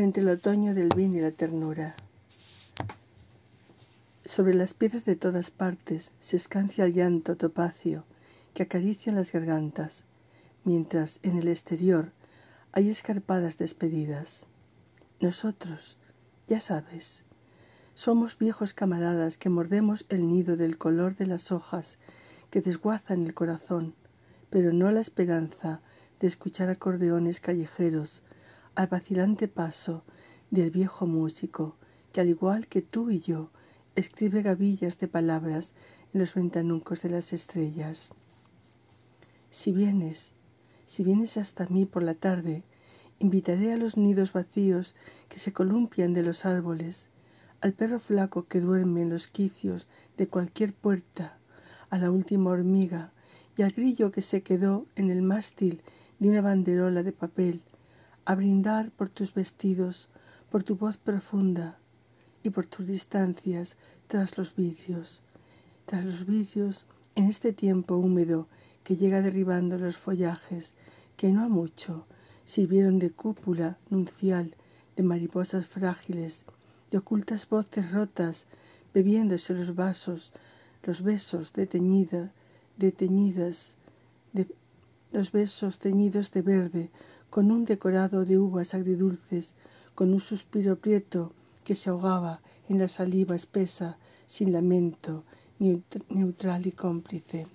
entre el otoño del bien y la ternura. Sobre las piedras de todas partes se escancia el llanto topacio que acaricia las gargantas, mientras en el exterior hay escarpadas despedidas. Nosotros, ya sabes, somos viejos camaradas que mordemos el nido del color de las hojas que desguazan el corazón, pero no la esperanza de escuchar acordeones callejeros al vacilante paso del viejo músico que al igual que tú y yo escribe gavillas de palabras en los ventanucos de las estrellas. Si vienes, si vienes hasta mí por la tarde, invitaré a los nidos vacíos que se columpian de los árboles, al perro flaco que duerme en los quicios de cualquier puerta, a la última hormiga y al grillo que se quedó en el mástil de una banderola de papel, a brindar por tus vestidos, por tu voz profunda y por tus distancias tras los vidrios, tras los vidrios en este tiempo húmedo que llega derribando los follajes que no a mucho sirvieron de cúpula nuncial de mariposas frágiles, de ocultas voces rotas, bebiéndose los vasos, los besos de teñida, de teñidas, de, los besos teñidos de verde, con un decorado de uvas agridulces, con un suspiro prieto que se ahogaba en la saliva espesa, sin lamento, neutral y cómplice.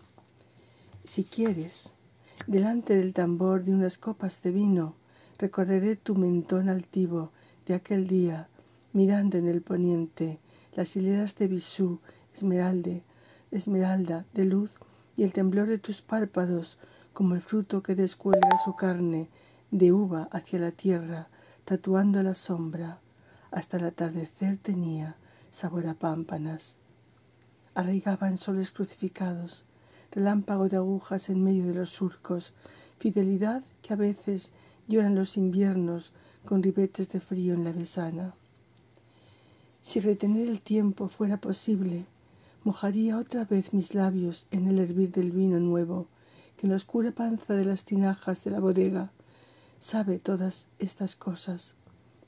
Si quieres, delante del tambor de unas copas de vino, recordaré tu mentón altivo de aquel día, mirando en el poniente las hileras de bisú, esmeralde, esmeralda de luz y el temblor de tus párpados como el fruto que descuelga su carne de uva hacia la tierra, tatuando la sombra. Hasta el atardecer tenía sabor a pámpanas. Arraigaban soles crucificados, relámpago de agujas en medio de los surcos, fidelidad que a veces lloran los inviernos con ribetes de frío en la besana. Si retener el tiempo fuera posible, mojaría otra vez mis labios en el hervir del vino nuevo, que en la oscura panza de las tinajas de la bodega sabe todas estas cosas,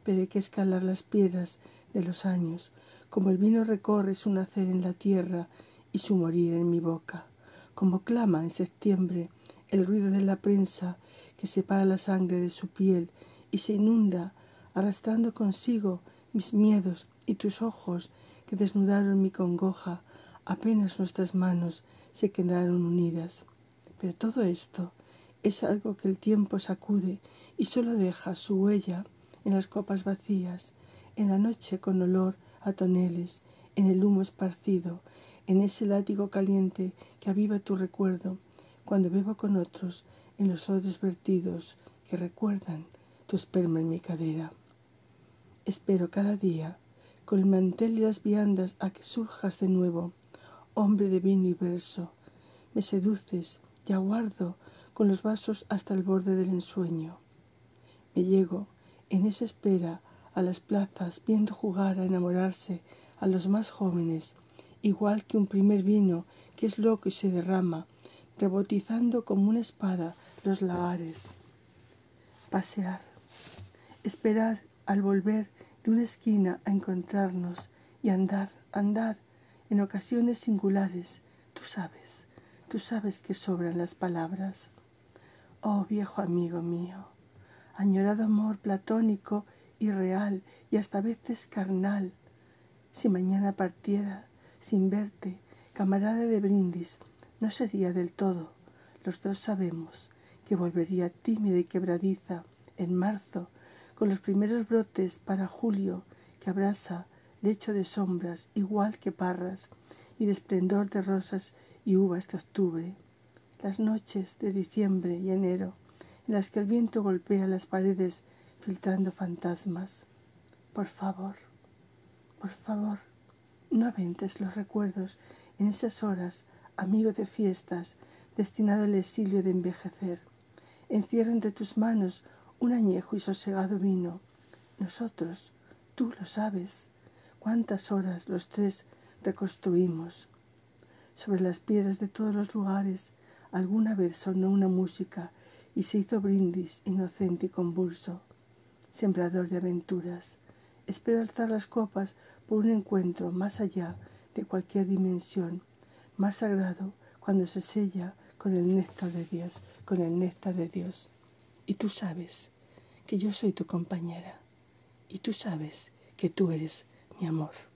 pero hay que escalar las piedras de los años, como el vino recorre su nacer en la tierra y su morir en mi boca como clama en septiembre el ruido de la prensa que separa la sangre de su piel y se inunda, arrastrando consigo mis miedos y tus ojos que desnudaron mi congoja, apenas nuestras manos se quedaron unidas. Pero todo esto es algo que el tiempo sacude y solo deja su huella en las copas vacías, en la noche con olor a toneles, en el humo esparcido, en ese látigo caliente que aviva tu recuerdo cuando bebo con otros en los odres vertidos que recuerdan tu esperma en mi cadera. Espero cada día, con el mantel y las viandas, a que surjas de nuevo, hombre de vino y verso. Me seduces y aguardo con los vasos hasta el borde del ensueño. Me llego, en esa espera, a las plazas, viendo jugar a enamorarse a los más jóvenes igual que un primer vino que es loco y se derrama, rebotizando como una espada los lagares. Pasear, esperar al volver de una esquina a encontrarnos y andar, andar en ocasiones singulares. Tú sabes, tú sabes que sobran las palabras. Oh viejo amigo mío, añorado amor platónico y real y hasta veces carnal, si mañana partiera sin verte, camarada de brindis, no sería del todo. Los dos sabemos que volvería tímida y quebradiza en marzo, con los primeros brotes para julio que abrasa lecho de sombras igual que parras y de esplendor de rosas y uvas de octubre. Las noches de diciembre y enero, en las que el viento golpea las paredes filtrando fantasmas. Por favor, por favor, no aventes los recuerdos en esas horas, amigo de fiestas, destinado al exilio de envejecer. Encierra entre tus manos un añejo y sosegado vino. Nosotros, tú lo sabes, cuántas horas los tres reconstruimos. Sobre las piedras de todos los lugares alguna vez sonó una música y se hizo brindis inocente y convulso. sembrador de aventuras. Espero alzar las copas por un encuentro más allá de cualquier dimensión, más sagrado cuando se sella con el néctar de Dios, con el néctar de Dios. Y tú sabes que yo soy tu compañera. Y tú sabes que tú eres mi amor.